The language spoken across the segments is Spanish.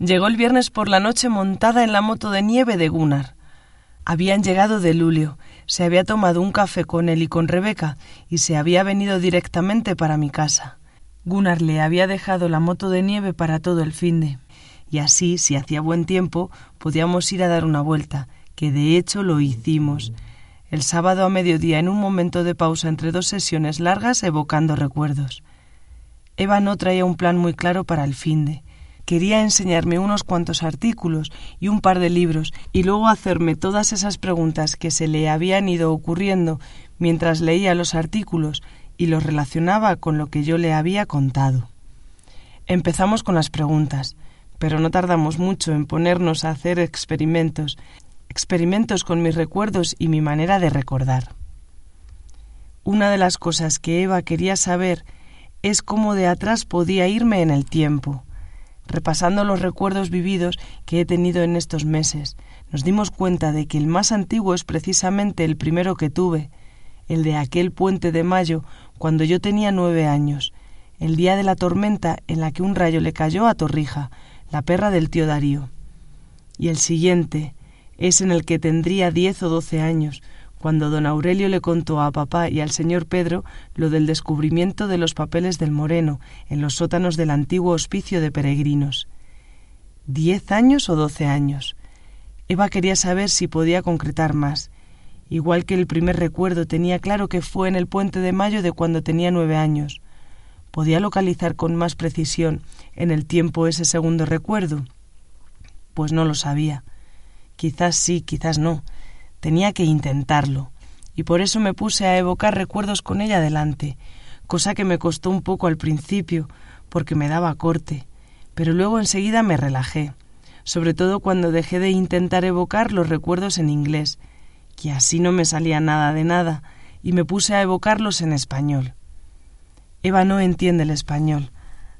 Llegó el viernes por la noche montada en la moto de nieve de Gunnar. Habían llegado de Lulio, se había tomado un café con él y con Rebeca y se había venido directamente para mi casa. Gunnar le había dejado la moto de nieve para todo el fin de, y así, si hacía buen tiempo, podíamos ir a dar una vuelta, que de hecho lo hicimos. El sábado a mediodía, en un momento de pausa entre dos sesiones largas, evocando recuerdos. Eva no traía un plan muy claro para el fin de. Quería enseñarme unos cuantos artículos y un par de libros y luego hacerme todas esas preguntas que se le habían ido ocurriendo mientras leía los artículos y los relacionaba con lo que yo le había contado. Empezamos con las preguntas, pero no tardamos mucho en ponernos a hacer experimentos, experimentos con mis recuerdos y mi manera de recordar. Una de las cosas que Eva quería saber es cómo de atrás podía irme en el tiempo. Repasando los recuerdos vividos que he tenido en estos meses, nos dimos cuenta de que el más antiguo es precisamente el primero que tuve, el de aquel puente de mayo cuando yo tenía nueve años, el día de la tormenta en la que un rayo le cayó a Torrija, la perra del tío Darío. Y el siguiente es en el que tendría diez o doce años, cuando don Aurelio le contó a papá y al señor Pedro lo del descubrimiento de los papeles del Moreno en los sótanos del antiguo hospicio de peregrinos. ¿Diez años o doce años? Eva quería saber si podía concretar más, Igual que el primer recuerdo tenía claro que fue en el puente de mayo de cuando tenía nueve años. ¿Podía localizar con más precisión en el tiempo ese segundo recuerdo? Pues no lo sabía. Quizás sí, quizás no. Tenía que intentarlo. Y por eso me puse a evocar recuerdos con ella delante, cosa que me costó un poco al principio, porque me daba corte, pero luego enseguida me relajé, sobre todo cuando dejé de intentar evocar los recuerdos en inglés que así no me salía nada de nada, y me puse a evocarlos en español. Eva no entiende el español,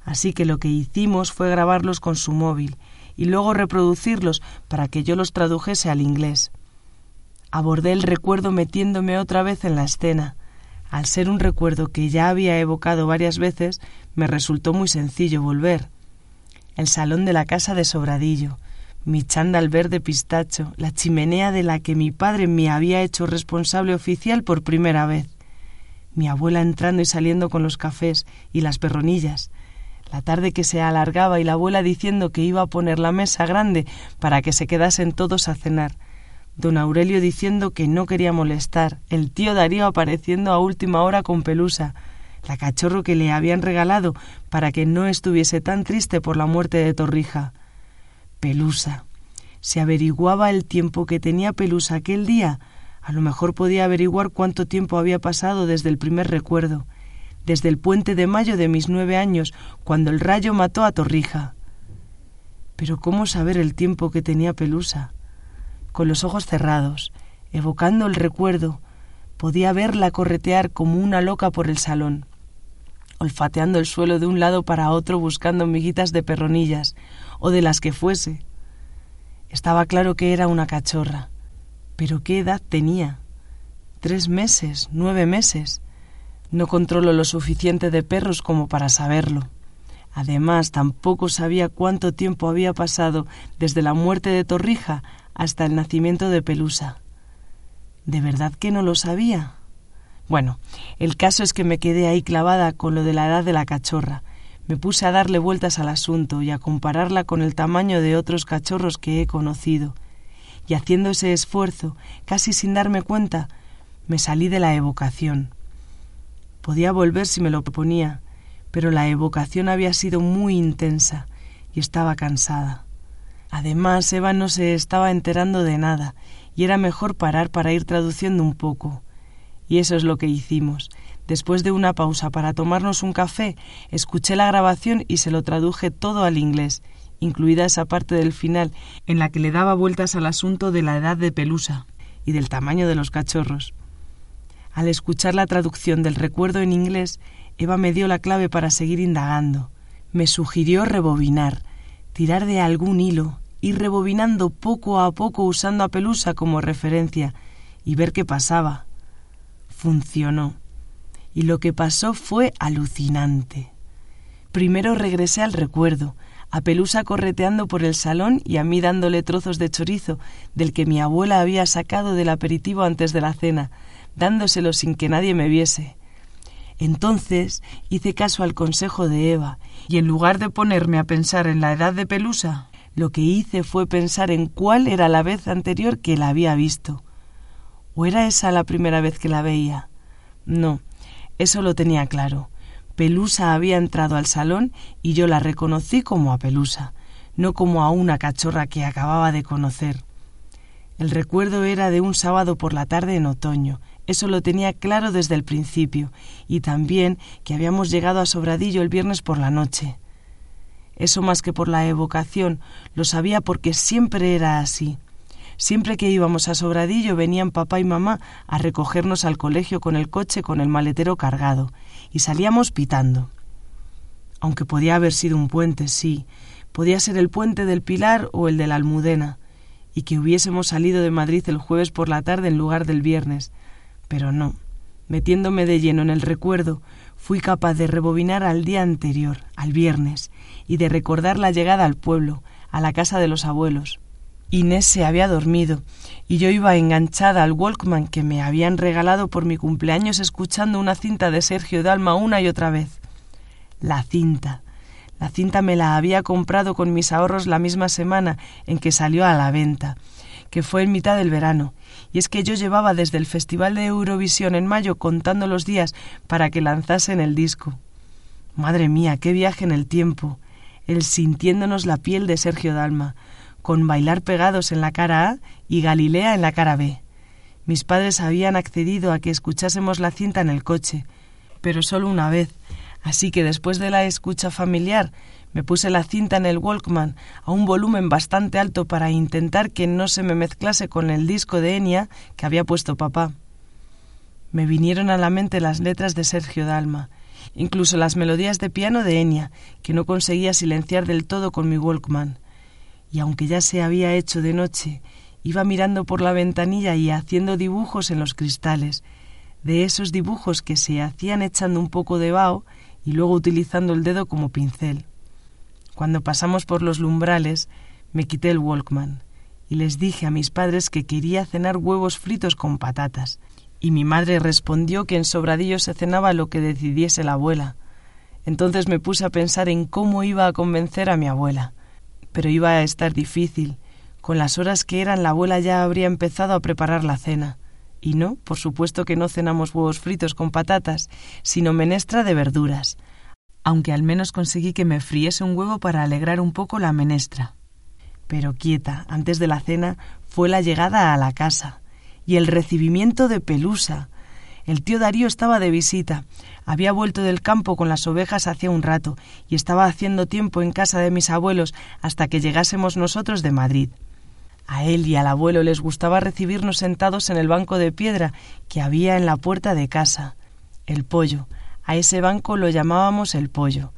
así que lo que hicimos fue grabarlos con su móvil y luego reproducirlos para que yo los tradujese al inglés. Abordé el recuerdo metiéndome otra vez en la escena. Al ser un recuerdo que ya había evocado varias veces, me resultó muy sencillo volver. El salón de la casa de Sobradillo, mi chándal verde pistacho, la chimenea de la que mi padre me había hecho responsable oficial por primera vez, mi abuela entrando y saliendo con los cafés y las perronillas, la tarde que se alargaba y la abuela diciendo que iba a poner la mesa grande para que se quedasen todos a cenar, don Aurelio diciendo que no quería molestar, el tío Darío apareciendo a última hora con pelusa, la cachorro que le habían regalado para que no estuviese tan triste por la muerte de Torrija, Pelusa. Se averiguaba el tiempo que tenía Pelusa aquel día. A lo mejor podía averiguar cuánto tiempo había pasado desde el primer recuerdo, desde el puente de mayo de mis nueve años, cuando el rayo mató a Torrija. Pero ¿cómo saber el tiempo que tenía Pelusa? Con los ojos cerrados, evocando el recuerdo, podía verla corretear como una loca por el salón, olfateando el suelo de un lado para otro buscando miguitas de perronillas, o de las que fuese. Estaba claro que era una cachorra. Pero ¿qué edad tenía? Tres meses, nueve meses. No controlo lo suficiente de perros como para saberlo. Además, tampoco sabía cuánto tiempo había pasado desde la muerte de Torrija hasta el nacimiento de Pelusa. ¿De verdad que no lo sabía? Bueno, el caso es que me quedé ahí clavada con lo de la edad de la cachorra, me puse a darle vueltas al asunto y a compararla con el tamaño de otros cachorros que he conocido, y haciendo ese esfuerzo, casi sin darme cuenta, me salí de la evocación. Podía volver si me lo proponía, pero la evocación había sido muy intensa y estaba cansada. Además, Eva no se estaba enterando de nada, y era mejor parar para ir traduciendo un poco. Y eso es lo que hicimos. Después de una pausa para tomarnos un café, escuché la grabación y se lo traduje todo al inglés, incluida esa parte del final en la que le daba vueltas al asunto de la edad de Pelusa y del tamaño de los cachorros. Al escuchar la traducción del recuerdo en inglés, Eva me dio la clave para seguir indagando. Me sugirió rebobinar, tirar de algún hilo, ir rebobinando poco a poco usando a Pelusa como referencia y ver qué pasaba. Funcionó y lo que pasó fue alucinante. Primero regresé al recuerdo, a Pelusa correteando por el salón y a mí dándole trozos de chorizo del que mi abuela había sacado del aperitivo antes de la cena, dándoselo sin que nadie me viese. Entonces hice caso al consejo de Eva, y en lugar de ponerme a pensar en la edad de Pelusa, lo que hice fue pensar en cuál era la vez anterior que la había visto. ¿O era esa la primera vez que la veía? No, eso lo tenía claro. Pelusa había entrado al salón y yo la reconocí como a Pelusa, no como a una cachorra que acababa de conocer. El recuerdo era de un sábado por la tarde en otoño, eso lo tenía claro desde el principio, y también que habíamos llegado a Sobradillo el viernes por la noche. Eso más que por la evocación, lo sabía porque siempre era así. Siempre que íbamos a Sobradillo venían papá y mamá a recogernos al colegio con el coche con el maletero cargado, y salíamos pitando. Aunque podía haber sido un puente, sí, podía ser el puente del Pilar o el de la Almudena, y que hubiésemos salido de Madrid el jueves por la tarde en lugar del viernes, pero no. Metiéndome de lleno en el recuerdo, fui capaz de rebobinar al día anterior, al viernes, y de recordar la llegada al pueblo, a la casa de los abuelos. Inés se había dormido, y yo iba enganchada al Walkman que me habían regalado por mi cumpleaños escuchando una cinta de Sergio Dalma una y otra vez. La cinta. La cinta me la había comprado con mis ahorros la misma semana en que salió a la venta, que fue en mitad del verano, y es que yo llevaba desde el Festival de Eurovisión en mayo contando los días para que lanzasen el disco. Madre mía, qué viaje en el tiempo, el sintiéndonos la piel de Sergio Dalma, con bailar pegados en la cara A y Galilea en la cara B. Mis padres habían accedido a que escuchásemos la cinta en el coche, pero solo una vez, así que después de la escucha familiar me puse la cinta en el Walkman a un volumen bastante alto para intentar que no se me mezclase con el disco de Enya que había puesto papá. Me vinieron a la mente las letras de Sergio Dalma, incluso las melodías de piano de Enya, que no conseguía silenciar del todo con mi Walkman. Y aunque ya se había hecho de noche, iba mirando por la ventanilla y haciendo dibujos en los cristales, de esos dibujos que se hacían echando un poco de vaho y luego utilizando el dedo como pincel. Cuando pasamos por los lumbrales, me quité el Walkman y les dije a mis padres que quería cenar huevos fritos con patatas, y mi madre respondió que en Sobradillo se cenaba lo que decidiese la abuela. Entonces me puse a pensar en cómo iba a convencer a mi abuela. Pero iba a estar difícil. Con las horas que eran, la abuela ya habría empezado a preparar la cena. Y no, por supuesto que no cenamos huevos fritos con patatas, sino menestra de verduras, aunque al menos conseguí que me friese un huevo para alegrar un poco la menestra. Pero quieta, antes de la cena, fue la llegada a la casa y el recibimiento de Pelusa. El tío Darío estaba de visita. Había vuelto del campo con las ovejas hacía un rato y estaba haciendo tiempo en casa de mis abuelos hasta que llegásemos nosotros de Madrid. A él y al abuelo les gustaba recibirnos sentados en el banco de piedra que había en la puerta de casa. El pollo, a ese banco lo llamábamos el pollo.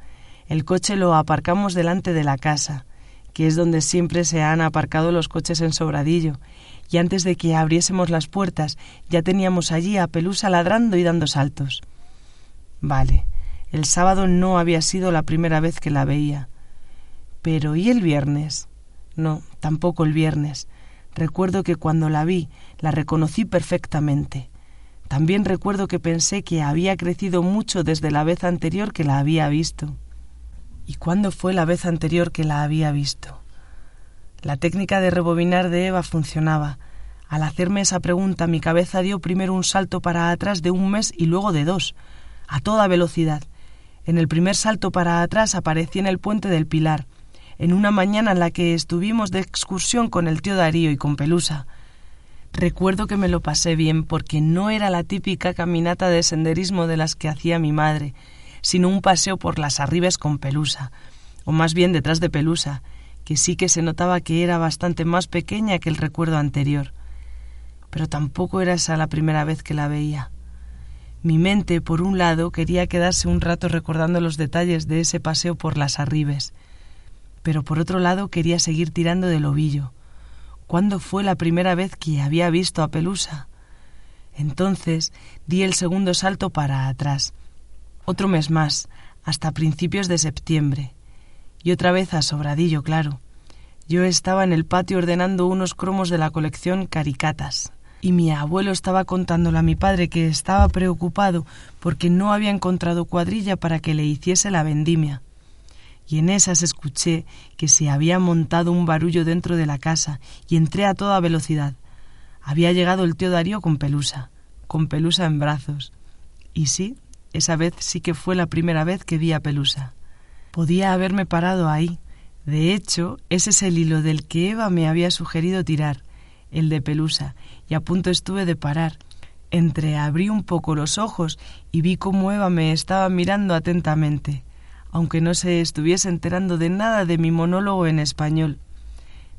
El coche lo aparcamos delante de la casa, que es donde siempre se han aparcado los coches en Sobradillo, y antes de que abriésemos las puertas ya teníamos allí a Pelusa ladrando y dando saltos. Vale, el sábado no había sido la primera vez que la veía. Pero ¿y el viernes? No, tampoco el viernes. Recuerdo que cuando la vi la reconocí perfectamente. También recuerdo que pensé que había crecido mucho desde la vez anterior que la había visto. ¿Y cuándo fue la vez anterior que la había visto? La técnica de rebobinar de Eva funcionaba. Al hacerme esa pregunta mi cabeza dio primero un salto para atrás de un mes y luego de dos, a toda velocidad. En el primer salto para atrás aparecí en el puente del Pilar, en una mañana en la que estuvimos de excursión con el tío Darío y con Pelusa. Recuerdo que me lo pasé bien porque no era la típica caminata de senderismo de las que hacía mi madre, sino un paseo por las arribes con Pelusa, o más bien detrás de Pelusa, que sí que se notaba que era bastante más pequeña que el recuerdo anterior. Pero tampoco era esa la primera vez que la veía. Mi mente, por un lado, quería quedarse un rato recordando los detalles de ese paseo por las arribes, pero por otro lado quería seguir tirando del ovillo cuándo fue la primera vez que había visto a Pelusa. Entonces di el segundo salto para atrás. Otro mes más, hasta principios de septiembre. Y otra vez a Sobradillo, claro. Yo estaba en el patio ordenando unos cromos de la colección Caricatas, y mi abuelo estaba contándole a mi padre que estaba preocupado porque no había encontrado cuadrilla para que le hiciese la vendimia. Y en esas escuché que se había montado un barullo dentro de la casa y entré a toda velocidad. Había llegado el tío Darío con Pelusa, con Pelusa en brazos. Y sí, esa vez sí que fue la primera vez que vi a Pelusa. Podía haberme parado ahí. De hecho, ese es el hilo del que Eva me había sugerido tirar, el de Pelusa, y a punto estuve de parar. Entreabrí un poco los ojos y vi cómo Eva me estaba mirando atentamente, aunque no se estuviese enterando de nada de mi monólogo en español.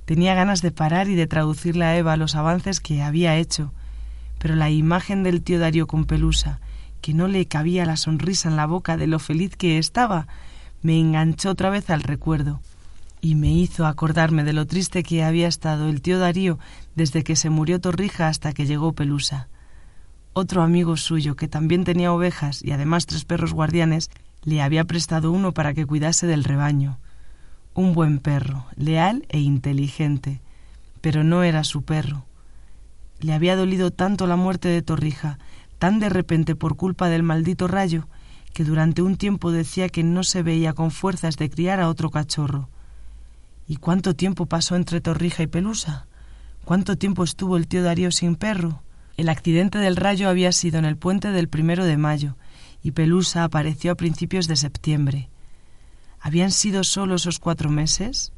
Tenía ganas de parar y de traducirle a Eva los avances que había hecho, pero la imagen del tío Darío con Pelusa, que no le cabía la sonrisa en la boca de lo feliz que estaba, me enganchó otra vez al recuerdo y me hizo acordarme de lo triste que había estado el tío Darío desde que se murió Torrija hasta que llegó Pelusa. Otro amigo suyo, que también tenía ovejas y además tres perros guardianes, le había prestado uno para que cuidase del rebaño. Un buen perro, leal e inteligente, pero no era su perro. Le había dolido tanto la muerte de Torrija, tan de repente por culpa del maldito rayo, que durante un tiempo decía que no se veía con fuerzas de criar a otro cachorro. ¿Y cuánto tiempo pasó entre Torrija y Pelusa? ¿Cuánto tiempo estuvo el tío Darío sin perro? El accidente del rayo había sido en el puente del primero de mayo, y Pelusa apareció a principios de septiembre. ¿Habían sido solo esos cuatro meses?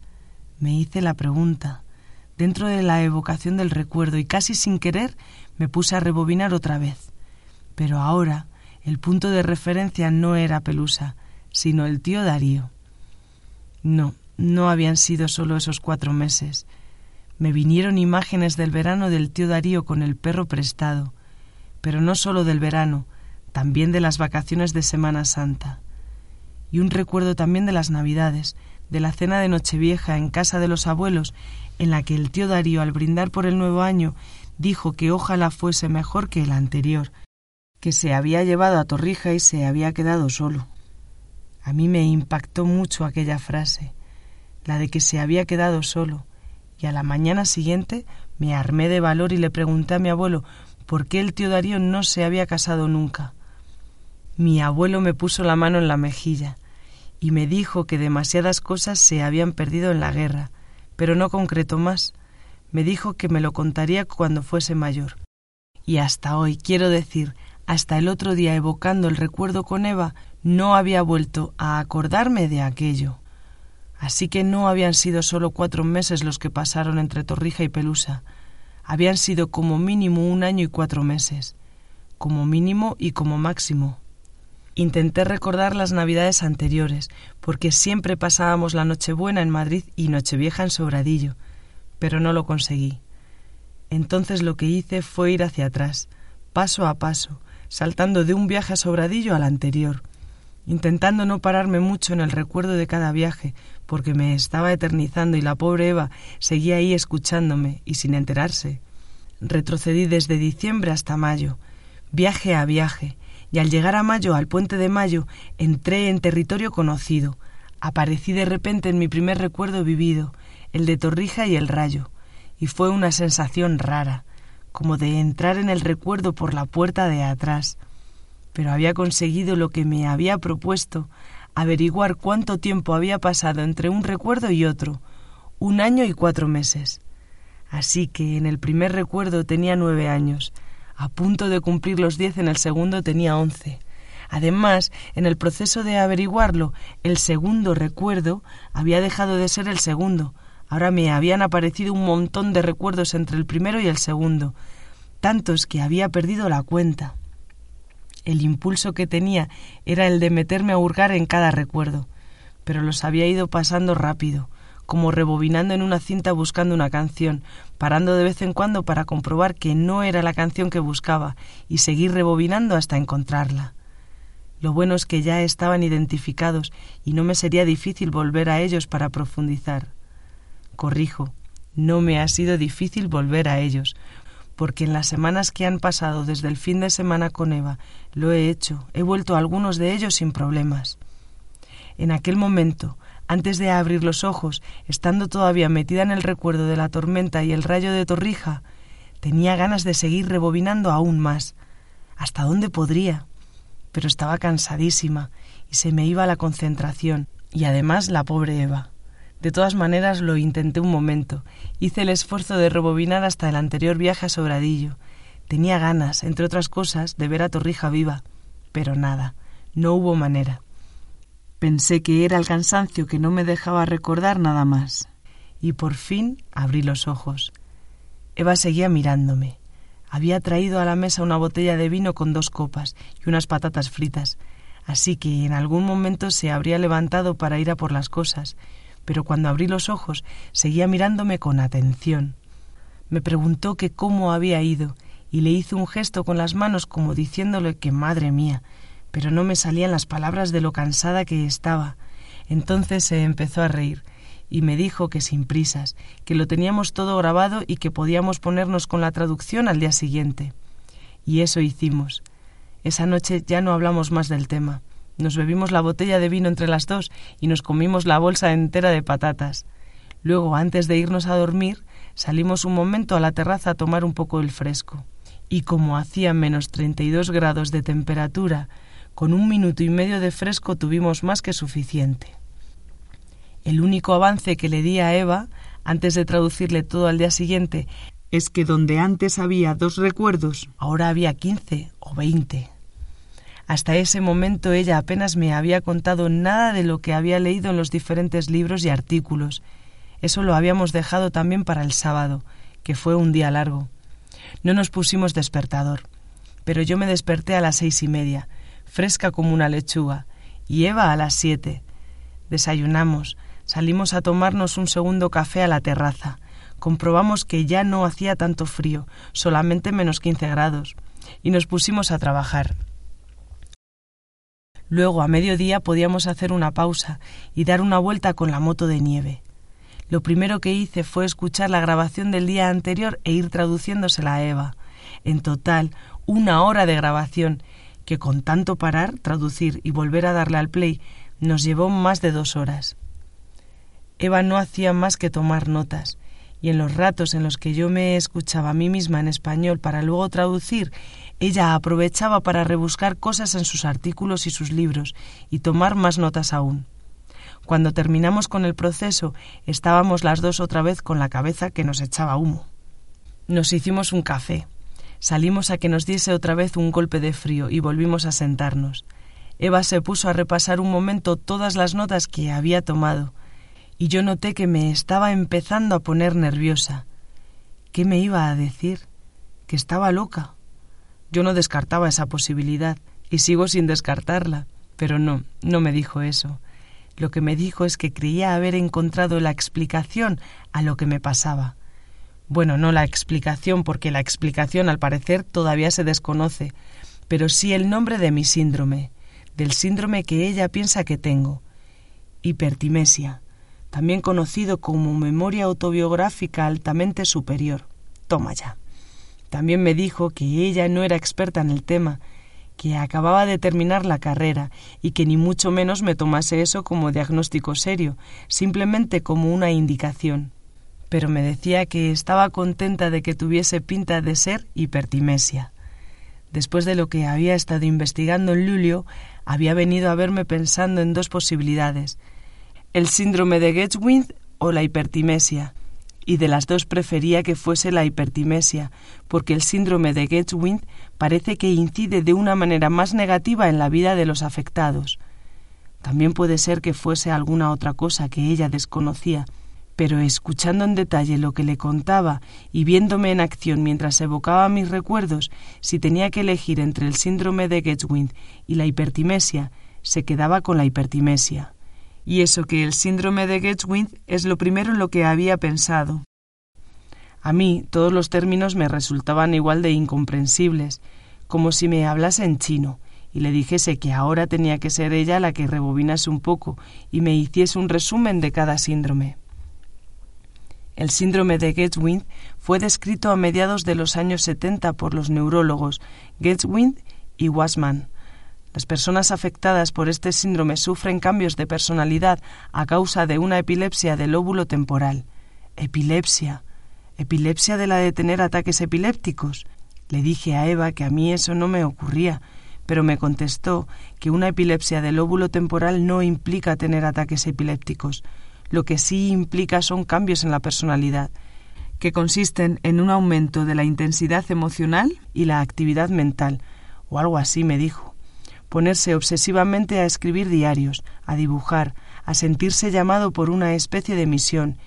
Me hice la pregunta, dentro de la evocación del recuerdo, y casi sin querer me puse a rebobinar otra vez. Pero ahora el punto de referencia no era Pelusa, sino el tío Darío. No, no habían sido solo esos cuatro meses. Me vinieron imágenes del verano del tío Darío con el perro prestado, pero no solo del verano, también de las vacaciones de Semana Santa. Y un recuerdo también de las Navidades, de la cena de Nochevieja en casa de los abuelos, en la que el tío Darío, al brindar por el nuevo año, dijo que ojalá fuese mejor que el anterior, que se había llevado a Torrija y se había quedado solo. A mí me impactó mucho aquella frase la de que se había quedado solo, y a la mañana siguiente me armé de valor y le pregunté a mi abuelo por qué el tío Darío no se había casado nunca. Mi abuelo me puso la mano en la mejilla y me dijo que demasiadas cosas se habían perdido en la guerra, pero no concretó más. Me dijo que me lo contaría cuando fuese mayor. Y hasta hoy, quiero decir, hasta el otro día evocando el recuerdo con Eva, no había vuelto a acordarme de aquello. Así que no habían sido solo cuatro meses los que pasaron entre Torrija y Pelusa, habían sido como mínimo un año y cuatro meses, como mínimo y como máximo. Intenté recordar las navidades anteriores, porque siempre pasábamos la Nochebuena en Madrid y Nochevieja en Sobradillo, pero no lo conseguí. Entonces lo que hice fue ir hacia atrás, paso a paso, saltando de un viaje a Sobradillo al anterior, intentando no pararme mucho en el recuerdo de cada viaje, porque me estaba eternizando y la pobre Eva seguía ahí escuchándome y sin enterarse. Retrocedí desde diciembre hasta mayo, viaje a viaje, y al llegar a mayo, al puente de mayo, entré en territorio conocido. Aparecí de repente en mi primer recuerdo vivido, el de Torrija y el Rayo, y fue una sensación rara, como de entrar en el recuerdo por la puerta de atrás. Pero había conseguido lo que me había propuesto averiguar cuánto tiempo había pasado entre un recuerdo y otro, un año y cuatro meses. Así que en el primer recuerdo tenía nueve años, a punto de cumplir los diez en el segundo tenía once. Además, en el proceso de averiguarlo, el segundo recuerdo había dejado de ser el segundo. Ahora me habían aparecido un montón de recuerdos entre el primero y el segundo, tantos que había perdido la cuenta. El impulso que tenía era el de meterme a hurgar en cada recuerdo, pero los había ido pasando rápido, como rebobinando en una cinta buscando una canción, parando de vez en cuando para comprobar que no era la canción que buscaba y seguir rebobinando hasta encontrarla. Lo bueno es que ya estaban identificados y no me sería difícil volver a ellos para profundizar. Corrijo, no me ha sido difícil volver a ellos, porque en las semanas que han pasado desde el fin de semana con Eva lo he hecho, he vuelto a algunos de ellos sin problemas. En aquel momento, Antes de abrir los ojos, estando todavía metida en el recuerdo de la tormenta y el rayo de Torrija, tenía ganas de seguir rebobinando aún más. ¿Hasta dónde podría? Pero estaba cansadísima y se me iba la concentración, y además la pobre Eva. De todas maneras lo intenté un momento. Hice el esfuerzo de rebobinar hasta el anterior viaje a Sobradillo. Tenía ganas, entre otras cosas, de ver a Torrija viva. Pero nada, no hubo manera. Pensé que era el cansancio que no me dejaba recordar nada más. Y por fin abrí los ojos. Eva seguía mirándome. Había traído a la mesa una botella de vino con dos copas y unas patatas fritas, así que en algún momento se habría levantado para ir a por las cosas, pero cuando abrí los ojos seguía mirándome con atención. Me preguntó que cómo había ido, y le hice un gesto con las manos como diciéndole que madre mía, pero no me salían las palabras de lo cansada que estaba. Entonces se empezó a reír y me dijo que sin prisas, que lo teníamos todo grabado y que podíamos ponernos con la traducción al día siguiente. Y eso hicimos. Esa noche ya no hablamos más del tema. Nos bebimos la botella de vino entre las dos y nos comimos la bolsa entera de patatas. Luego, antes de irnos a dormir, salimos un momento a la terraza a tomar un poco el fresco. Y como hacía menos treinta y dos grados de temperatura, con un minuto y medio de fresco tuvimos más que suficiente. El único avance que le di a Eva, antes de traducirle todo al día siguiente, es que donde antes había dos recuerdos, ahora había quince o veinte. Hasta ese momento ella apenas me había contado nada de lo que había leído en los diferentes libros y artículos. Eso lo habíamos dejado también para el sábado, que fue un día largo. No nos pusimos despertador, pero yo me desperté a las seis y media, fresca como una lechuga, y Eva a las siete. Desayunamos, salimos a tomarnos un segundo café a la terraza. Comprobamos que ya no hacía tanto frío, solamente menos quince grados, y nos pusimos a trabajar. Luego, a mediodía, podíamos hacer una pausa y dar una vuelta con la moto de nieve. Lo primero que hice fue escuchar la grabación del día anterior e ir traduciéndosela a Eva. En total, una hora de grabación, que con tanto parar, traducir y volver a darle al play, nos llevó más de dos horas. Eva no hacía más que tomar notas, y en los ratos en los que yo me escuchaba a mí misma en español para luego traducir, ella aprovechaba para rebuscar cosas en sus artículos y sus libros y tomar más notas aún. Cuando terminamos con el proceso, estábamos las dos otra vez con la cabeza que nos echaba humo. Nos hicimos un café. Salimos a que nos diese otra vez un golpe de frío y volvimos a sentarnos. Eva se puso a repasar un momento todas las notas que había tomado, y yo noté que me estaba empezando a poner nerviosa. ¿Qué me iba a decir? ¿Que estaba loca? Yo no descartaba esa posibilidad y sigo sin descartarla, pero no, no me dijo eso. Lo que me dijo es que creía haber encontrado la explicación a lo que me pasaba. Bueno, no la explicación, porque la explicación al parecer todavía se desconoce, pero sí el nombre de mi síndrome, del síndrome que ella piensa que tengo. Hipertimesia, también conocido como memoria autobiográfica altamente superior. Toma ya. También me dijo que ella no era experta en el tema, que acababa de terminar la carrera y que ni mucho menos me tomase eso como diagnóstico serio, simplemente como una indicación. Pero me decía que estaba contenta de que tuviese pinta de ser hipertimesia. Después de lo que había estado investigando en Lulio, había venido a verme pensando en dos posibilidades: el síndrome de Getwind o la hipertimesia y de las dos prefería que fuese la hipertimesia, porque el síndrome de Getwind parece que incide de una manera más negativa en la vida de los afectados. También puede ser que fuese alguna otra cosa que ella desconocía, pero escuchando en detalle lo que le contaba y viéndome en acción mientras evocaba mis recuerdos, si tenía que elegir entre el síndrome de Getwind y la hipertimesia, se quedaba con la hipertimesia y eso que el síndrome de Getwind es lo primero en lo que había pensado. A mí todos los términos me resultaban igual de incomprensibles, como si me hablase en chino y le dijese que ahora tenía que ser ella la que rebobinase un poco y me hiciese un resumen de cada síndrome. El síndrome de Getwind fue descrito a mediados de los años 70 por los neurólogos Getwind y Wasman, Las personas afectadas por este síndrome sufren cambios de personalidad a causa de una epilepsia del óvulo temporal. Epilepsia. ¿Epilepsia de la de tener ataques epilépticos? Le dije a Eva que a mí eso no me ocurría, pero me contestó que una epilepsia del óvulo temporal no implica tener ataques epilépticos. Lo que sí implica son cambios en la personalidad, que consisten en un aumento de la intensidad emocional y la actividad mental, o algo así me dijo ponerse obsesivamente a escribir diarios, a dibujar, a sentirse llamado por una especie de misión,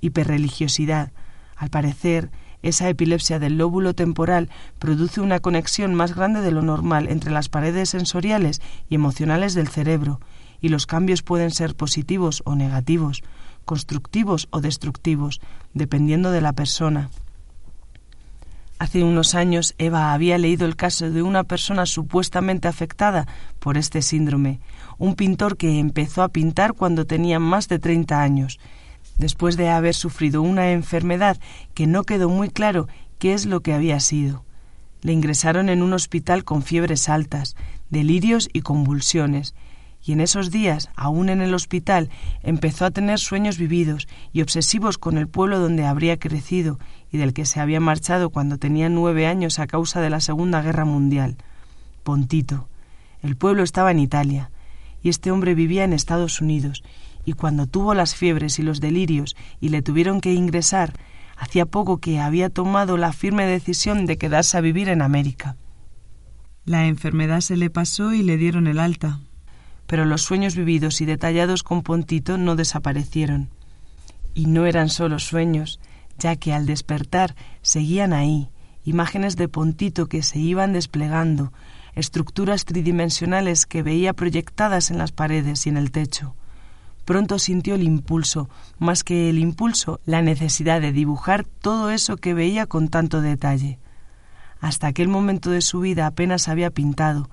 hiperreligiosidad. Al parecer, esa epilepsia del lóbulo temporal produce una conexión más grande de lo normal entre las paredes sensoriales y emocionales del cerebro, y los cambios pueden ser positivos o negativos, constructivos o destructivos, dependiendo de la persona. Hace unos años Eva había leído el caso de una persona supuestamente afectada por este síndrome, un pintor que empezó a pintar cuando tenía más de 30 años, después de haber sufrido una enfermedad que no quedó muy claro qué es lo que había sido. Le ingresaron en un hospital con fiebres altas, delirios y convulsiones, y en esos días, aún en el hospital, empezó a tener sueños vividos y obsesivos con el pueblo donde habría crecido y del que se había marchado cuando tenía nueve años a causa de la Segunda Guerra Mundial. Pontito. El pueblo estaba en Italia, y este hombre vivía en Estados Unidos, y cuando tuvo las fiebres y los delirios y le tuvieron que ingresar, hacía poco que había tomado la firme decisión de quedarse a vivir en América. La enfermedad se le pasó y le dieron el alta, pero los sueños vividos y detallados con Pontito no desaparecieron. Y no eran solo sueños, ya que al despertar seguían ahí, imágenes de Pontito que se iban desplegando, estructuras tridimensionales que veía proyectadas en las paredes y en el techo. Pronto sintió el impulso, más que el impulso, la necesidad de dibujar todo eso que veía con tanto detalle. Hasta aquel momento de su vida apenas había pintado,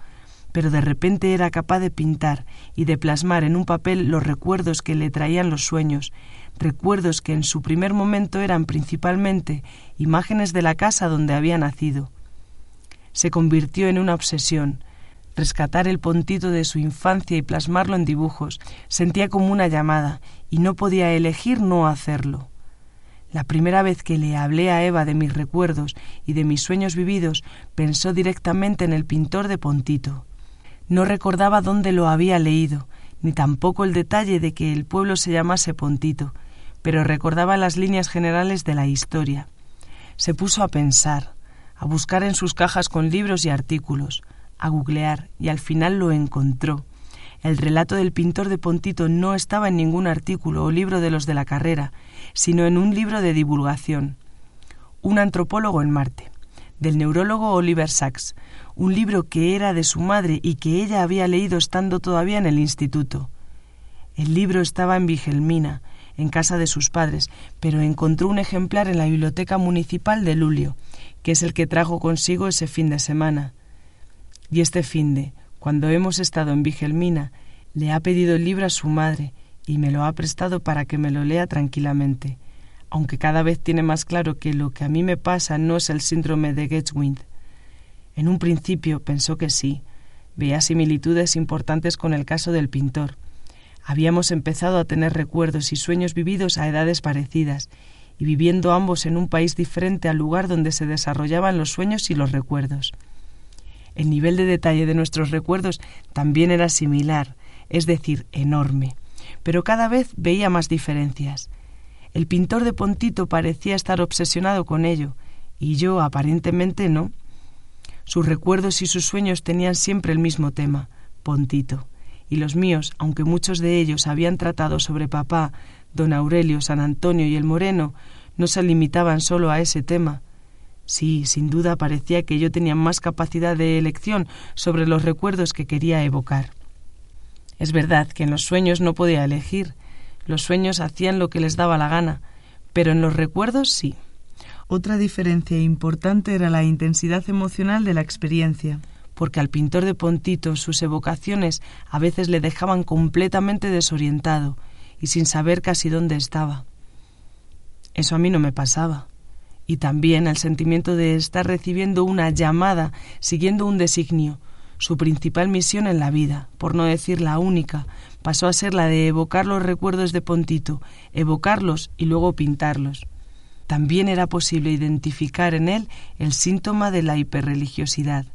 pero de repente era capaz de pintar y de plasmar en un papel los recuerdos que le traían los sueños, recuerdos que en su primer momento eran principalmente imágenes de la casa donde había nacido. Se convirtió en una obsesión, rescatar el pontito de su infancia y plasmarlo en dibujos, sentía como una llamada, y no podía elegir no hacerlo. La primera vez que le hablé a Eva de mis recuerdos y de mis sueños vividos, pensó directamente en el pintor de Pontito. No recordaba dónde lo había leído, ni tampoco el detalle de que el pueblo se llamase Pontito, pero recordaba las líneas generales de la historia. Se puso a pensar, a buscar en sus cajas con libros y artículos, a googlear, y al final lo encontró. El relato del pintor de Pontito no estaba en ningún artículo o libro de los de la carrera, sino en un libro de divulgación. Un antropólogo en Marte, del neurólogo Oliver Sacks, un libro que era de su madre y que ella había leído estando todavía en el instituto. El libro estaba en Vigelmina, en casa de sus padres, pero encontró un ejemplar en la biblioteca municipal de Lulio, que es el que trajo consigo ese fin de semana. Y este fin de, cuando hemos estado en Vigelmina, le ha pedido el libro a su madre y me lo ha prestado para que me lo lea tranquilamente, aunque cada vez tiene más claro que lo que a mí me pasa no es el síndrome de Getchwind, en un principio pensó que sí. Veía similitudes importantes con el caso del pintor. Habíamos empezado a tener recuerdos y sueños vividos a edades parecidas, y viviendo ambos en un país diferente al lugar donde se desarrollaban los sueños y los recuerdos. El nivel de detalle de nuestros recuerdos también era similar, es decir, enorme, pero cada vez veía más diferencias. El pintor de Pontito parecía estar obsesionado con ello, y yo aparentemente no. Sus recuerdos y sus sueños tenían siempre el mismo tema, Pontito, y los míos, aunque muchos de ellos habían tratado sobre papá, don Aurelio, San Antonio y el Moreno, no se limitaban solo a ese tema. Sí, sin duda parecía que yo tenía más capacidad de elección sobre los recuerdos que quería evocar. Es verdad que en los sueños no podía elegir, los sueños hacían lo que les daba la gana, pero en los recuerdos sí. Otra diferencia importante era la intensidad emocional de la experiencia, porque al pintor de Pontito sus evocaciones a veces le dejaban completamente desorientado y sin saber casi dónde estaba. Eso a mí no me pasaba. Y también el sentimiento de estar recibiendo una llamada, siguiendo un designio, Su principal misión en la vida, por no decir la única, pasó a ser la de evocar los recuerdos de Pontito, evocarlos y luego pintarlos. También era posible identificar en él el síntoma de la hiperreligiosidad.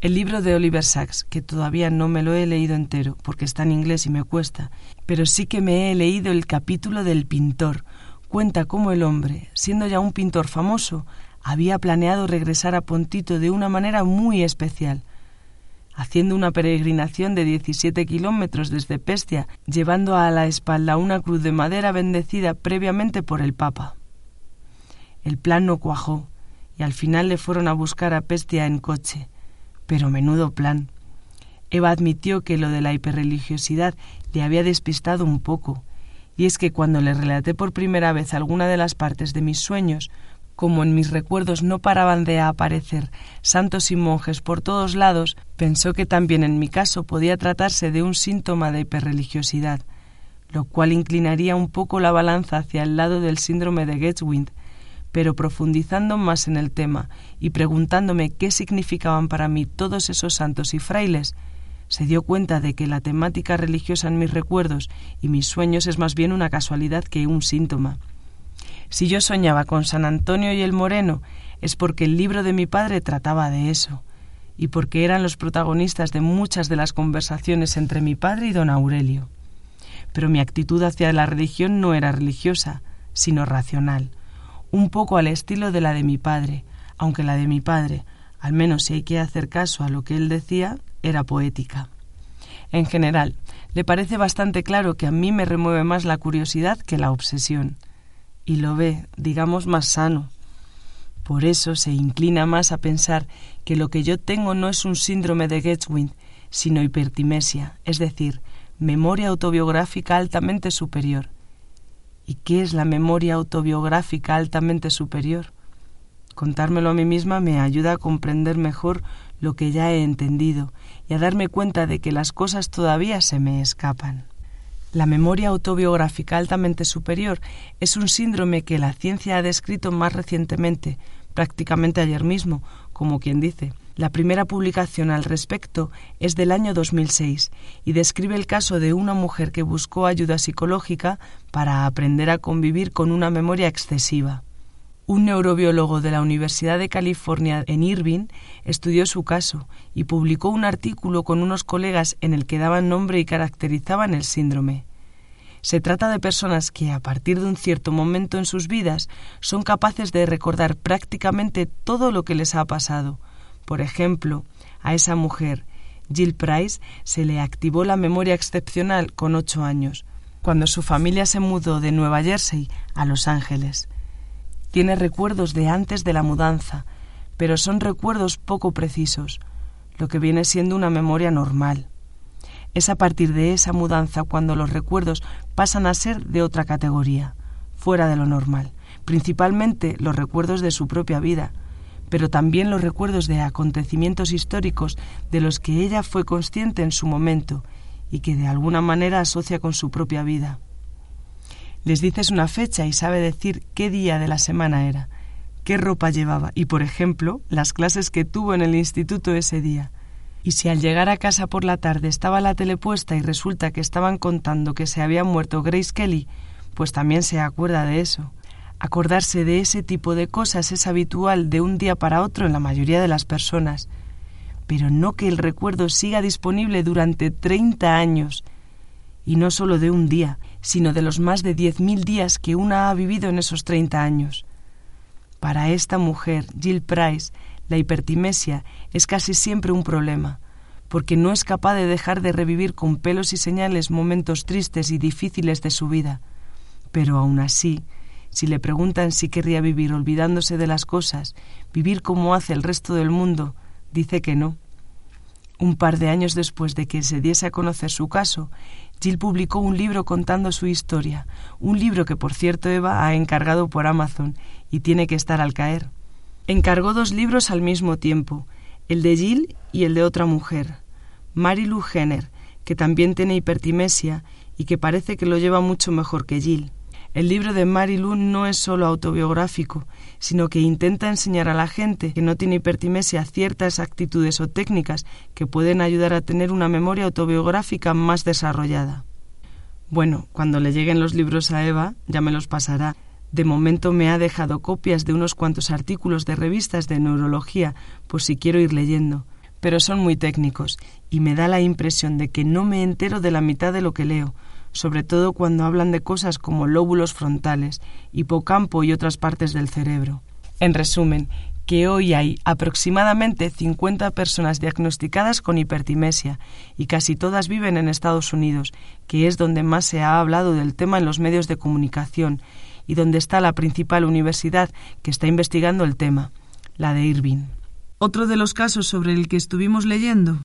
El libro de Oliver Sacks, que todavía no me lo he leído entero porque está en inglés y me cuesta, pero sí que me he leído el capítulo del pintor, cuenta cómo el hombre, siendo ya un pintor famoso, había planeado regresar a Pontito de una manera muy especial, haciendo una peregrinación de 17 kilómetros desde Pestia, llevando a la espalda una cruz de madera bendecida previamente por el Papa. El plan no cuajó, y al final le fueron a buscar a Pestia en coche. Pero menudo plan. Eva admitió que lo de la hiperreligiosidad le había despistado un poco, y es que cuando le relaté por primera vez alguna de las partes de mis sueños, como en mis recuerdos no paraban de aparecer santos y monjes por todos lados, pensó que también en mi caso podía tratarse de un síntoma de hiperreligiosidad, lo cual inclinaría un poco la balanza hacia el lado del síndrome de pero profundizando más en el tema y preguntándome qué significaban para mí todos esos santos y frailes, se dio cuenta de que la temática religiosa en mis recuerdos y mis sueños es más bien una casualidad que un síntoma. Si yo soñaba con San Antonio y el Moreno, es porque el libro de mi padre trataba de eso, y porque eran los protagonistas de muchas de las conversaciones entre mi padre y don Aurelio. Pero mi actitud hacia la religión no era religiosa, sino racional un poco al estilo de la de mi padre, aunque la de mi padre, al menos si hay que hacer caso a lo que él decía, era poética. En general, le parece bastante claro que a mí me remueve más la curiosidad que la obsesión, y lo ve, digamos, más sano. Por eso se inclina más a pensar que lo que yo tengo no es un síndrome de Getwind, sino hipertimesia, es decir, memoria autobiográfica altamente superior, ¿Y qué es la memoria autobiográfica altamente superior? Contármelo a mí misma me ayuda a comprender mejor lo que ya he entendido y a darme cuenta de que las cosas todavía se me escapan. La memoria autobiográfica altamente superior es un síndrome que la ciencia ha descrito más recientemente, prácticamente ayer mismo, como quien dice, la primera publicación al respecto es del año 2006 y describe el caso de una mujer que buscó ayuda psicológica para aprender a convivir con una memoria excesiva. Un neurobiólogo de la Universidad de California en Irvine estudió su caso y publicó un artículo con unos colegas en el que daban nombre y caracterizaban el síndrome. Se trata de personas que, a partir de un cierto momento en sus vidas, son capaces de recordar prácticamente todo lo que les ha pasado, por ejemplo, a esa mujer, Jill Price, se le activó la memoria excepcional con ocho años, cuando su familia se mudó de Nueva Jersey a Los Ángeles. Tiene recuerdos de antes de la mudanza, pero son recuerdos poco precisos, lo que viene siendo una memoria normal. Es a partir de esa mudanza cuando los recuerdos pasan a ser de otra categoría, fuera de lo normal, principalmente los recuerdos de su propia vida, pero también los recuerdos de acontecimientos históricos de los que ella fue consciente en su momento y que de alguna manera asocia con su propia vida. Les dices una fecha y sabe decir qué día de la semana era, qué ropa llevaba y, por ejemplo, las clases que tuvo en el instituto ese día. Y si al llegar a casa por la tarde estaba la tele puesta y resulta que estaban contando que se había muerto Grace Kelly, pues también se acuerda de eso. Acordarse de ese tipo de cosas es habitual de un día para otro en la mayoría de las personas, pero no que el recuerdo siga disponible durante 30 años, y no solo de un día, sino de los más de 10.000 días que una ha vivido en esos 30 años. Para esta mujer, Jill Price, la hipertimesia es casi siempre un problema, porque no es capaz de dejar de revivir con pelos y señales momentos tristes y difíciles de su vida. Pero aún así, si le preguntan si querría vivir olvidándose de las cosas, vivir como hace el resto del mundo, dice que no. Un par de años después de que se diese a conocer su caso, Jill publicó un libro contando su historia, un libro que por cierto Eva ha encargado por Amazon y tiene que estar al caer. Encargó dos libros al mismo tiempo, el de Jill y el de otra mujer, Mary Lou Jenner, que también tiene hipertimesia y que parece que lo lleva mucho mejor que Jill. El libro de Mary Lou no es solo autobiográfico, sino que intenta enseñar a la gente que no tiene hipertimesia ciertas actitudes o técnicas que pueden ayudar a tener una memoria autobiográfica más desarrollada. Bueno, cuando le lleguen los libros a Eva, ya me los pasará. De momento me ha dejado copias de unos cuantos artículos de revistas de neurología, por si quiero ir leyendo, pero son muy técnicos y me da la impresión de que no me entero de la mitad de lo que leo, sobre todo cuando hablan de cosas como lóbulos frontales, hipocampo y otras partes del cerebro. En resumen, que hoy hay aproximadamente 50 personas diagnosticadas con hipertimesia y casi todas viven en Estados Unidos, que es donde más se ha hablado del tema en los medios de comunicación y donde está la principal universidad que está investigando el tema, la de Irving. Otro de los casos sobre el que estuvimos leyendo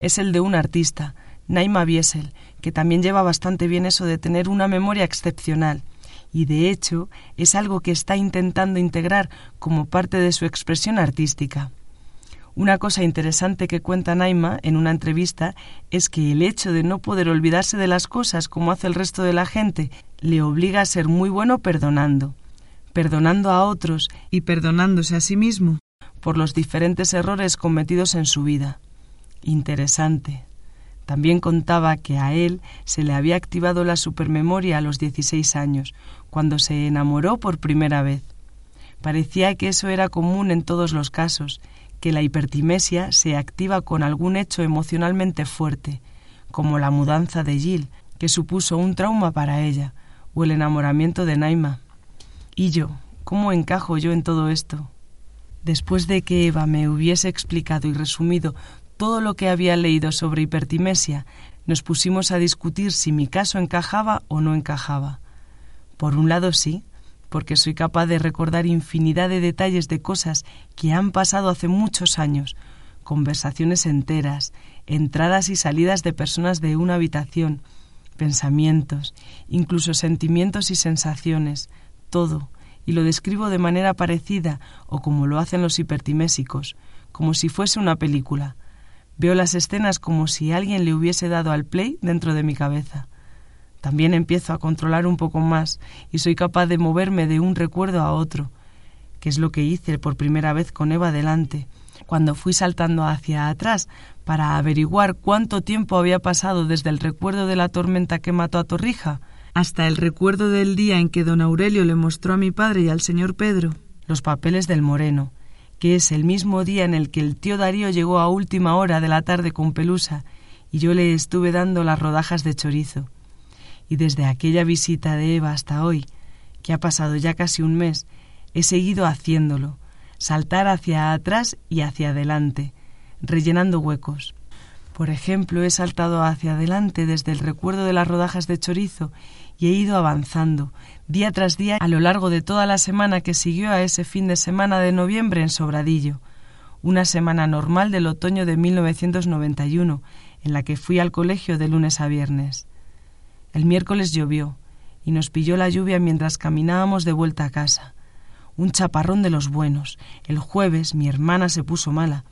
es el de un artista, Naima Biesel, que también lleva bastante bien eso de tener una memoria excepcional, y de hecho es algo que está intentando integrar como parte de su expresión artística. Una cosa interesante que cuenta Naima en una entrevista es que el hecho de no poder olvidarse de las cosas como hace el resto de la gente le obliga a ser muy bueno perdonando, perdonando a otros y perdonándose a sí mismo por los diferentes errores cometidos en su vida. Interesante. También contaba que a él se le había activado la supermemoria a los 16 años, cuando se enamoró por primera vez. Parecía que eso era común en todos los casos, que la hipertimesia se activa con algún hecho emocionalmente fuerte, como la mudanza de Jill, que supuso un trauma para ella, o el enamoramiento de Naima. ¿Y yo? ¿Cómo encajo yo en todo esto? Después de que Eva me hubiese explicado y resumido todo lo que había leído sobre hipertimesia, nos pusimos a discutir si mi caso encajaba o no encajaba. Por un lado sí, porque soy capaz de recordar infinidad de detalles de cosas que han pasado hace muchos años, conversaciones enteras, entradas y salidas de personas de una habitación, pensamientos, incluso sentimientos y sensaciones, todo, y lo describo de manera parecida o como lo hacen los hipertimésicos, como si fuese una película, Veo las escenas como si alguien le hubiese dado al play dentro de mi cabeza. También empiezo a controlar un poco más y soy capaz de moverme de un recuerdo a otro, que es lo que hice por primera vez con Eva delante, cuando fui saltando hacia atrás para averiguar cuánto tiempo había pasado desde el recuerdo de la tormenta que mató a Torrija hasta el recuerdo del día en que don Aurelio le mostró a mi padre y al señor Pedro los papeles del Moreno, que es el mismo día en el que el tío Darío llegó a última hora de la tarde con Pelusa y yo le estuve dando las rodajas de chorizo. Y desde aquella visita de Eva hasta hoy, que ha pasado ya casi un mes, he seguido haciéndolo, saltar hacia atrás y hacia adelante, rellenando huecos. Por ejemplo, he saltado hacia adelante desde el recuerdo de las rodajas de chorizo y he ido avanzando, día tras día, a lo largo de toda la semana que siguió a ese fin de semana de noviembre en Sobradillo, una semana normal del otoño de 1991, en la que fui al colegio de lunes a viernes. El miércoles llovió, y nos pilló la lluvia mientras caminábamos de vuelta a casa. Un chaparrón de los buenos. El jueves mi hermana se puso mala,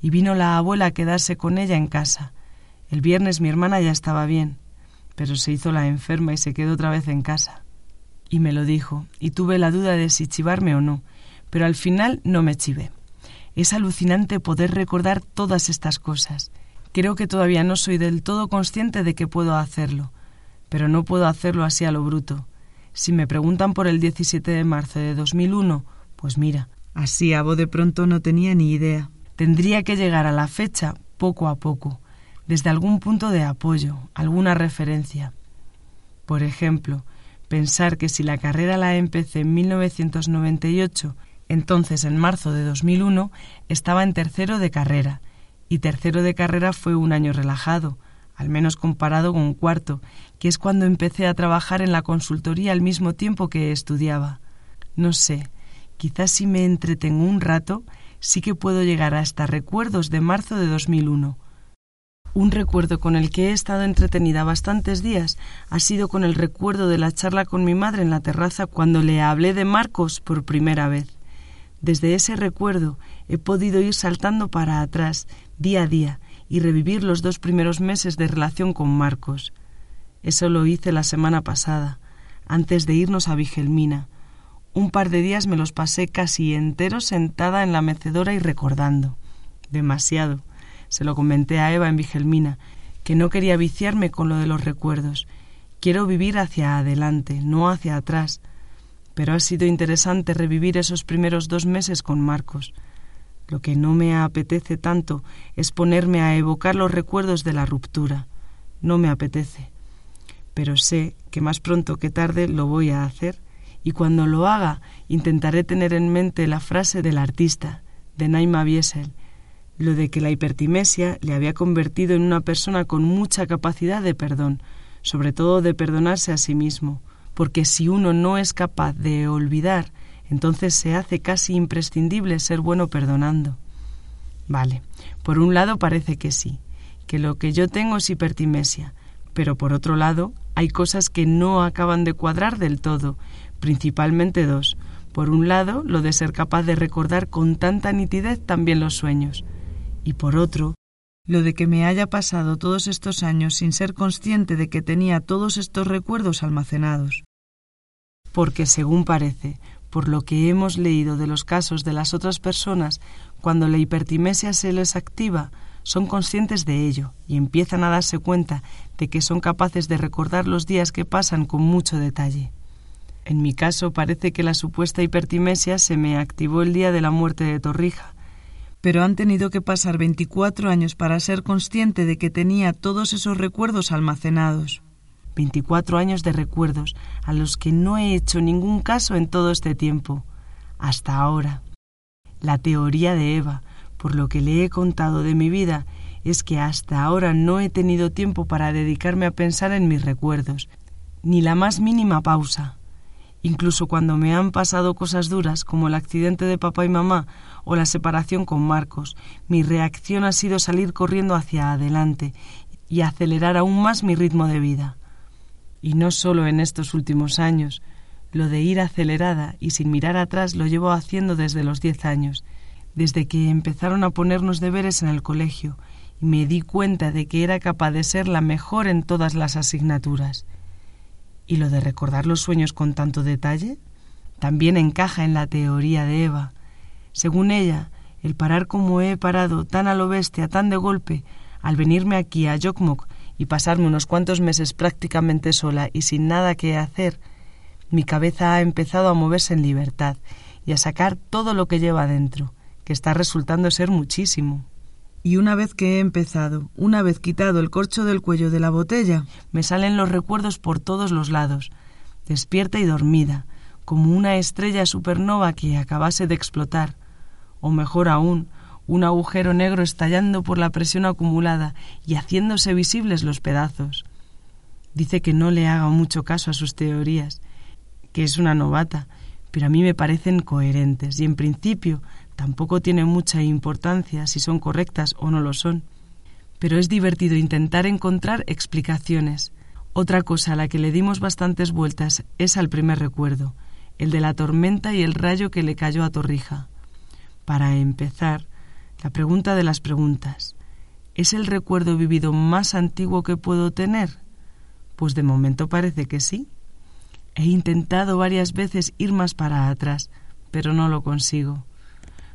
y vino la abuela a quedarse con ella en casa. El viernes mi hermana ya estaba bien pero se hizo la enferma y se quedó otra vez en casa. Y me lo dijo, y tuve la duda de si chivarme o no, pero al final no me chivé. Es alucinante poder recordar todas estas cosas. Creo que todavía no soy del todo consciente de que puedo hacerlo, pero no puedo hacerlo así a lo bruto. Si me preguntan por el 17 de marzo de 2001, pues mira, así a de pronto no tenía ni idea. Tendría que llegar a la fecha poco a poco, desde algún punto de apoyo, alguna referencia. Por ejemplo, pensar que si la carrera la empecé en 1998, entonces en marzo de 2001 estaba en tercero de carrera, y tercero de carrera fue un año relajado, al menos comparado con cuarto, que es cuando empecé a trabajar en la consultoría al mismo tiempo que estudiaba. No sé, quizás si me entretengo un rato, sí que puedo llegar hasta recuerdos de marzo de 2001, un recuerdo con el que he estado entretenida bastantes días ha sido con el recuerdo de la charla con mi madre en la terraza cuando le hablé de Marcos por primera vez. Desde ese recuerdo he podido ir saltando para atrás, día a día, y revivir los dos primeros meses de relación con Marcos. Eso lo hice la semana pasada, antes de irnos a Vigelmina. Un par de días me los pasé casi enteros sentada en la mecedora y recordando. Demasiado. Se lo comenté a Eva en Vigelmina, que no quería viciarme con lo de los recuerdos. Quiero vivir hacia adelante, no hacia atrás. Pero ha sido interesante revivir esos primeros dos meses con Marcos. Lo que no me apetece tanto es ponerme a evocar los recuerdos de la ruptura. No me apetece. Pero sé que más pronto que tarde lo voy a hacer y cuando lo haga intentaré tener en mente la frase del artista, de Naima Biesel, lo de que la hipertimesia le había convertido en una persona con mucha capacidad de perdón, sobre todo de perdonarse a sí mismo, porque si uno no es capaz de olvidar, entonces se hace casi imprescindible ser bueno perdonando. Vale, por un lado parece que sí, que lo que yo tengo es hipertimesia, pero por otro lado hay cosas que no acaban de cuadrar del todo, principalmente dos. Por un lado, lo de ser capaz de recordar con tanta nitidez también los sueños, y por otro, lo de que me haya pasado todos estos años sin ser consciente de que tenía todos estos recuerdos almacenados. Porque, según parece, por lo que hemos leído de los casos de las otras personas, cuando la hipertimesia se les activa, son conscientes de ello y empiezan a darse cuenta de que son capaces de recordar los días que pasan con mucho detalle. En mi caso parece que la supuesta hipertimesia se me activó el día de la muerte de Torrija, pero han tenido que pasar 24 años para ser consciente de que tenía todos esos recuerdos almacenados. 24 años de recuerdos a los que no he hecho ningún caso en todo este tiempo, hasta ahora. La teoría de Eva, por lo que le he contado de mi vida, es que hasta ahora no he tenido tiempo para dedicarme a pensar en mis recuerdos, ni la más mínima pausa. Incluso cuando me han pasado cosas duras como el accidente de papá y mamá o la separación con Marcos, mi reacción ha sido salir corriendo hacia adelante y acelerar aún más mi ritmo de vida. Y no solo en estos últimos años, lo de ir acelerada y sin mirar atrás lo llevo haciendo desde los diez años, desde que empezaron a ponernos deberes en el colegio y me di cuenta de que era capaz de ser la mejor en todas las asignaturas. ¿Y lo de recordar los sueños con tanto detalle? También encaja en la teoría de Eva. Según ella, el parar como he parado, tan a lo bestia, tan de golpe, al venirme aquí a Jokmok y pasarme unos cuantos meses prácticamente sola y sin nada que hacer, mi cabeza ha empezado a moverse en libertad y a sacar todo lo que lleva dentro, que está resultando ser muchísimo. Y una vez que he empezado, una vez quitado el corcho del cuello de la botella, me salen los recuerdos por todos los lados, despierta y dormida, como una estrella supernova que acabase de explotar, o mejor aún, un agujero negro estallando por la presión acumulada y haciéndose visibles los pedazos. Dice que no le haga mucho caso a sus teorías, que es una novata, pero a mí me parecen coherentes y en principio Tampoco tiene mucha importancia si son correctas o no lo son, pero es divertido intentar encontrar explicaciones. Otra cosa a la que le dimos bastantes vueltas es al primer recuerdo, el de la tormenta y el rayo que le cayó a Torrija. Para empezar, la pregunta de las preguntas. ¿Es el recuerdo vivido más antiguo que puedo tener? Pues de momento parece que sí. He intentado varias veces ir más para atrás, pero no lo consigo.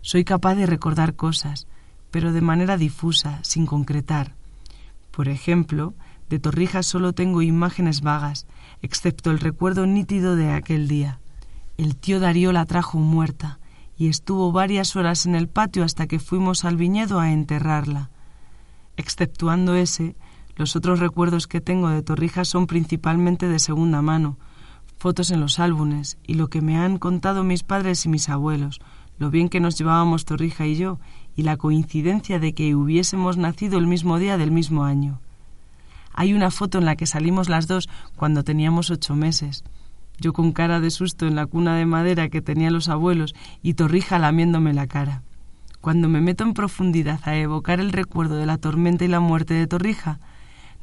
Soy capaz de recordar cosas, pero de manera difusa, sin concretar. Por ejemplo, de Torrijas solo tengo imágenes vagas, excepto el recuerdo nítido de aquel día. El tío Darío la trajo muerta y estuvo varias horas en el patio hasta que fuimos al viñedo a enterrarla. Exceptuando ese, los otros recuerdos que tengo de Torrijas son principalmente de segunda mano, fotos en los álbumes y lo que me han contado mis padres y mis abuelos, lo bien que nos llevábamos Torrija y yo, y la coincidencia de que hubiésemos nacido el mismo día del mismo año. Hay una foto en la que salimos las dos cuando teníamos ocho meses. Yo con cara de susto en la cuna de madera que tenían los abuelos y Torrija lamiéndome la cara. Cuando me meto en profundidad a evocar el recuerdo de la tormenta y la muerte de Torrija,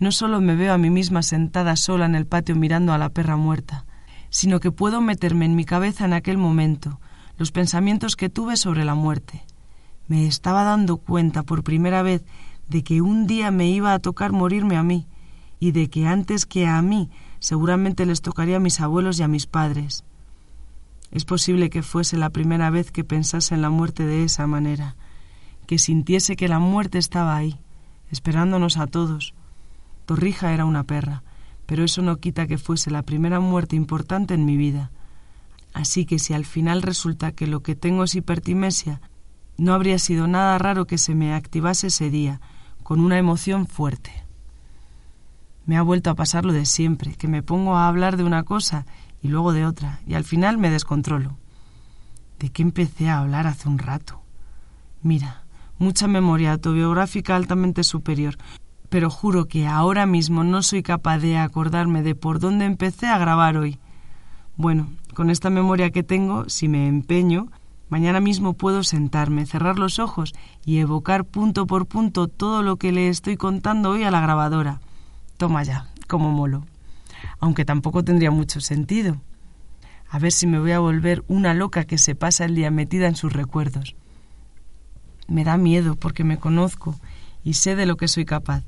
no solo me veo a mí misma sentada sola en el patio mirando a la perra muerta, sino que puedo meterme en mi cabeza en aquel momento, los pensamientos que tuve sobre la muerte. Me estaba dando cuenta por primera vez de que un día me iba a tocar morirme a mí, y de que antes que a mí seguramente les tocaría a mis abuelos y a mis padres. Es posible que fuese la primera vez que pensase en la muerte de esa manera, que sintiese que la muerte estaba ahí, esperándonos a todos. Torrija era una perra, pero eso no quita que fuese la primera muerte importante en mi vida. Así que si al final resulta que lo que tengo es hipertimesia, no habría sido nada raro que se me activase ese día, con una emoción fuerte. Me ha vuelto a pasar lo de siempre, que me pongo a hablar de una cosa y luego de otra, y al final me descontrolo. ¿De qué empecé a hablar hace un rato? Mira, mucha memoria autobiográfica altamente superior, pero juro que ahora mismo no soy capaz de acordarme de por dónde empecé a grabar hoy. Bueno, con esta memoria que tengo, si me empeño, mañana mismo puedo sentarme, cerrar los ojos y evocar punto por punto todo lo que le estoy contando hoy a la grabadora. Toma ya, como molo. Aunque tampoco tendría mucho sentido. A ver si me voy a volver una loca que se pasa el día metida en sus recuerdos. Me da miedo porque me conozco y sé de lo que soy capaz.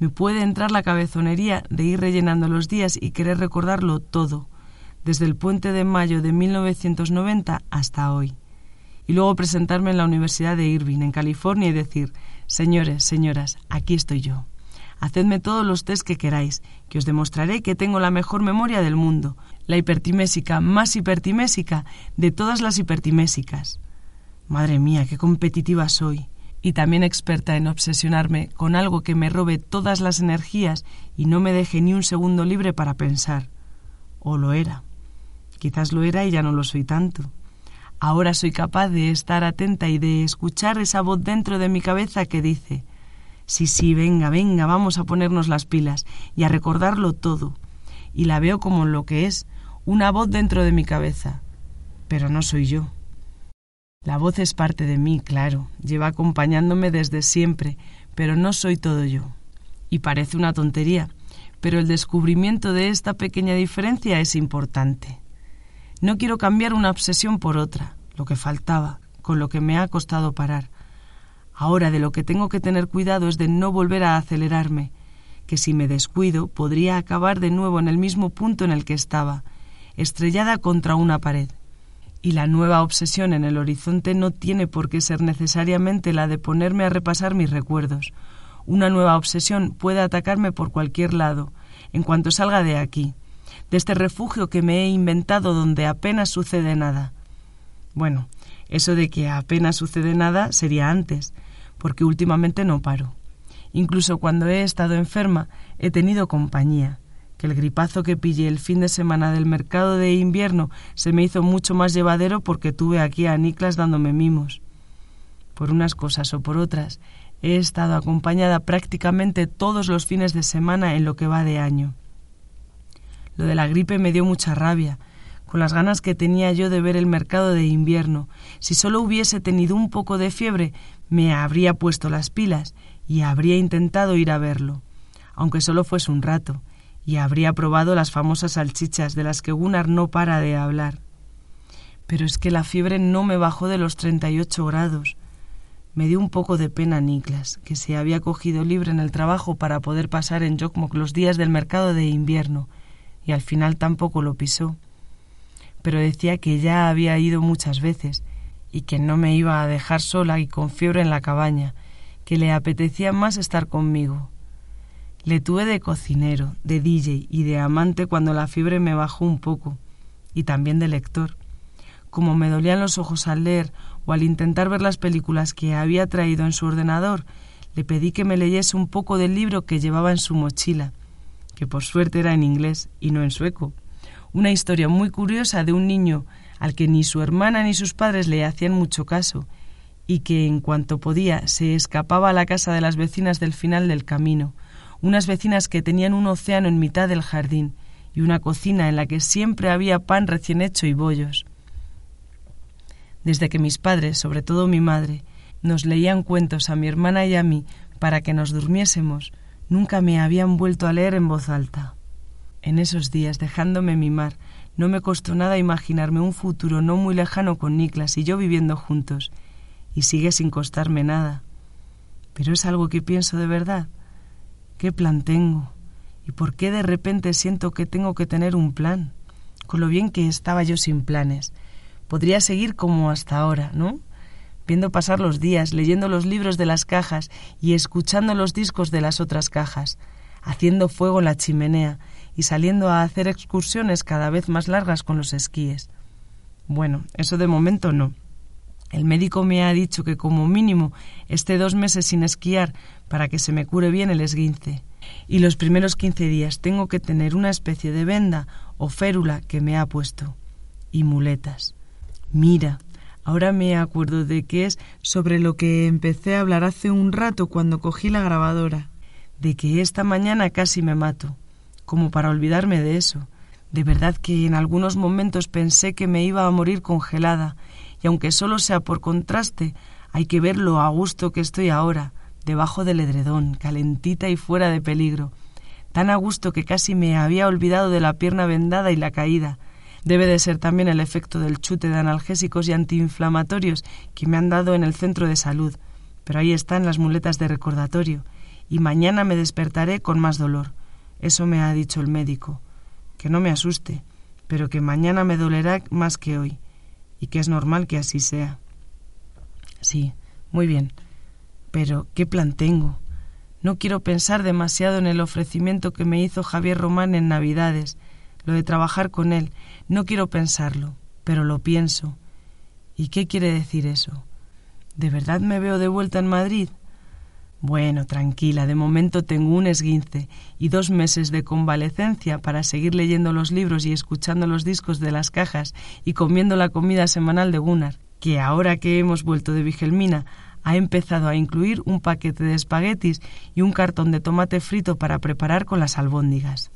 Me puede entrar la cabezonería de ir rellenando los días y querer recordarlo todo, desde el puente de mayo de 1990 hasta hoy. Y luego presentarme en la Universidad de Irvine, en California, y decir, señores, señoras, aquí estoy yo. Hacedme todos los test que queráis, que os demostraré que tengo la mejor memoria del mundo, la hipertimésica más hipertimésica de todas las hipertimésicas. Madre mía, qué competitiva soy y también experta en obsesionarme con algo que me robe todas las energías y no me deje ni un segundo libre para pensar. O lo era. Quizás lo era y ya no lo soy tanto. Ahora soy capaz de estar atenta y de escuchar esa voz dentro de mi cabeza que dice Sí, sí, venga, venga, vamos a ponernos las pilas y a recordarlo todo. Y la veo como lo que es, una voz dentro de mi cabeza. Pero no soy yo. La voz es parte de mí, claro, lleva acompañándome desde siempre, pero no soy todo yo. Y parece una tontería, pero el descubrimiento de esta pequeña diferencia es importante. No quiero cambiar una obsesión por otra, lo que faltaba, con lo que me ha costado parar. Ahora de lo que tengo que tener cuidado es de no volver a acelerarme, que si me descuido podría acabar de nuevo en el mismo punto en el que estaba, estrellada contra una pared. Y la nueva obsesión en el horizonte no tiene por qué ser necesariamente la de ponerme a repasar mis recuerdos. Una nueva obsesión puede atacarme por cualquier lado, en cuanto salga de aquí, de este refugio que me he inventado donde apenas sucede nada. Bueno, eso de que apenas sucede nada sería antes, porque últimamente no paro. Incluso cuando he estado enferma he tenido compañía que el gripazo que pillé el fin de semana del mercado de invierno se me hizo mucho más llevadero porque tuve aquí a Niklas dándome mimos. Por unas cosas o por otras, he estado acompañada prácticamente todos los fines de semana en lo que va de año. Lo de la gripe me dio mucha rabia, con las ganas que tenía yo de ver el mercado de invierno. Si solo hubiese tenido un poco de fiebre, me habría puesto las pilas y habría intentado ir a verlo, aunque solo fuese un rato, y habría probado las famosas salchichas de las que Gunnar no para de hablar. Pero es que la fiebre no me bajó de los treinta y ocho grados. Me dio un poco de pena Niklas, que se había cogido libre en el trabajo para poder pasar en Jokmok los días del mercado de invierno, y al final tampoco lo pisó. Pero decía que ya había ido muchas veces, y que no me iba a dejar sola y con fiebre en la cabaña, que le apetecía más estar conmigo. Le tuve de cocinero, de DJ y de amante cuando la fiebre me bajó un poco, y también de lector. Como me dolían los ojos al leer o al intentar ver las películas que había traído en su ordenador, le pedí que me leyese un poco del libro que llevaba en su mochila, que por suerte era en inglés y no en sueco. Una historia muy curiosa de un niño al que ni su hermana ni sus padres le hacían mucho caso, y que en cuanto podía se escapaba a la casa de las vecinas del final del camino, unas vecinas que tenían un océano en mitad del jardín y una cocina en la que siempre había pan recién hecho y bollos. Desde que mis padres, sobre todo mi madre, nos leían cuentos a mi hermana y a mí para que nos durmiésemos, nunca me habían vuelto a leer en voz alta. En esos días, dejándome mimar, no me costó nada imaginarme un futuro no muy lejano con Niklas y yo viviendo juntos, y sigue sin costarme nada. Pero es algo que pienso de verdad. ¿Qué plan tengo? ¿Y por qué de repente siento que tengo que tener un plan? Con lo bien que estaba yo sin planes. Podría seguir como hasta ahora, ¿no? Viendo pasar los días, leyendo los libros de las cajas y escuchando los discos de las otras cajas, haciendo fuego en la chimenea y saliendo a hacer excursiones cada vez más largas con los esquíes. Bueno, eso de momento no. El médico me ha dicho que como mínimo esté dos meses sin esquiar para que se me cure bien el esguince y los primeros quince días tengo que tener una especie de venda o férula que me ha puesto. Y muletas. Mira, ahora me acuerdo de que es sobre lo que empecé a hablar hace un rato cuando cogí la grabadora. De que esta mañana casi me mato. Como para olvidarme de eso. De verdad que en algunos momentos pensé que me iba a morir congelada, y aunque solo sea por contraste, hay que ver lo a gusto que estoy ahora, debajo del edredón, calentita y fuera de peligro, tan a gusto que casi me había olvidado de la pierna vendada y la caída. Debe de ser también el efecto del chute de analgésicos y antiinflamatorios que me han dado en el centro de salud, pero ahí están las muletas de recordatorio, y mañana me despertaré con más dolor. Eso me ha dicho el médico. Que no me asuste, pero que mañana me dolerá más que hoy, y que es normal que así sea. Sí, muy bien. Pero, ¿qué plan tengo? No quiero pensar demasiado en el ofrecimiento que me hizo Javier Román en Navidades, lo de trabajar con él. No quiero pensarlo, pero lo pienso. ¿Y qué quiere decir eso? ¿De verdad me veo de vuelta en Madrid? Bueno, tranquila, de momento tengo un esguince y dos meses de convalecencia para seguir leyendo los libros y escuchando los discos de las cajas y comiendo la comida semanal de Gunnar, que ahora que hemos vuelto de Vigelmina ha empezado a incluir un paquete de espaguetis y un cartón de tomate frito para preparar con las albóndigas.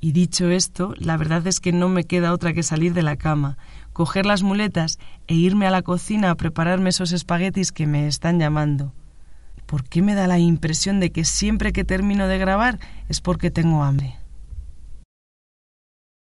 Y dicho esto, la verdad es que no me queda otra que salir de la cama, coger las muletas e irme a la cocina a prepararme esos espaguetis que me están llamando. ¿Por qué me da la impresión de que siempre que termino de grabar es porque tengo hambre?